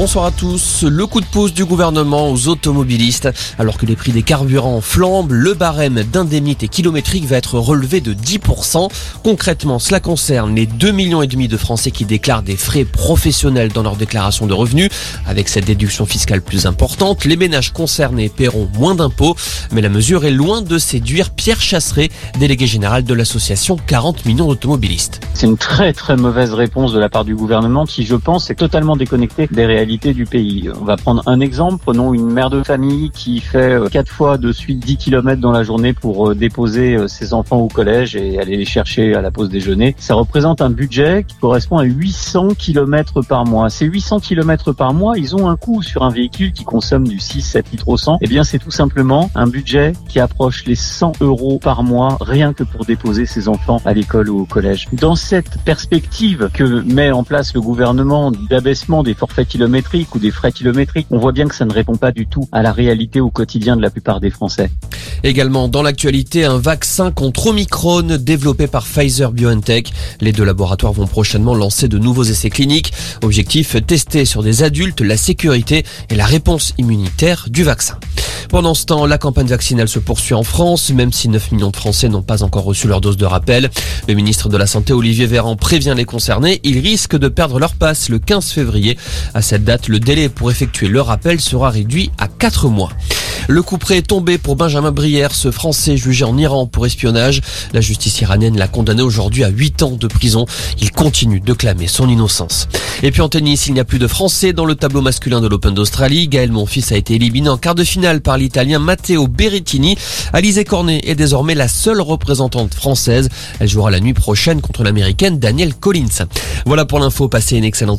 Bonsoir à tous. Le coup de pouce du gouvernement aux automobilistes. Alors que les prix des carburants flambent, le barème d'indemnité kilométrique va être relevé de 10%. Concrètement, cela concerne les 2 millions de Français qui déclarent des frais professionnels dans leur déclaration de revenus. Avec cette déduction fiscale plus importante, les ménages concernés paieront moins d'impôts. Mais la mesure est loin de séduire Pierre Chasseret, délégué général de l'association 40 millions d'automobilistes. C'est une très très mauvaise réponse de la part du gouvernement qui, je pense, est totalement déconnecté des réalités du pays. On va prendre un exemple. Prenons une mère de famille qui fait euh, quatre fois de suite 10 km dans la journée pour euh, déposer euh, ses enfants au collège et aller les chercher à la pause déjeuner. Ça représente un budget qui correspond à 800 km par mois. Ces 800 km par mois, ils ont un coût sur un véhicule qui consomme du 6-7 litres au 100. Eh bien, c'est tout simplement un budget qui approche les 100 euros par mois rien que pour déposer ses enfants à l'école ou au collège. Dans cette perspective que met en place le gouvernement d'abaissement des forfaits ou des frais kilométriques. On voit bien que ça ne répond pas du tout à la réalité au quotidien de la plupart des Français. Également dans l'actualité, un vaccin contre Omicron développé par Pfizer BioNTech. Les deux laboratoires vont prochainement lancer de nouveaux essais cliniques. Objectif, tester sur des adultes la sécurité et la réponse immunitaire du vaccin. Pendant ce temps, la campagne vaccinale se poursuit en France, même si 9 millions de Français n'ont pas encore reçu leur dose de rappel. Le ministre de la Santé, Olivier Véran, prévient les concernés. Ils risquent de perdre leur passe le 15 février. À cette date, le délai pour effectuer le rappel sera réduit à 4 mois. Le coup près est tombé pour Benjamin Brière, ce Français jugé en Iran pour espionnage. La justice iranienne l'a condamné aujourd'hui à 8 ans de prison. Il continue de clamer son innocence. Et puis en tennis, il n'y a plus de Français dans le tableau masculin de l'Open d'Australie. Gaël Monfils a été éliminé en quart de finale par l'Italien Matteo Berrettini. Alizé Cornet est désormais la seule représentante française. Elle jouera la nuit prochaine contre l'Américaine Danielle Collins. Voilà pour l'info, passez une excellente soirée.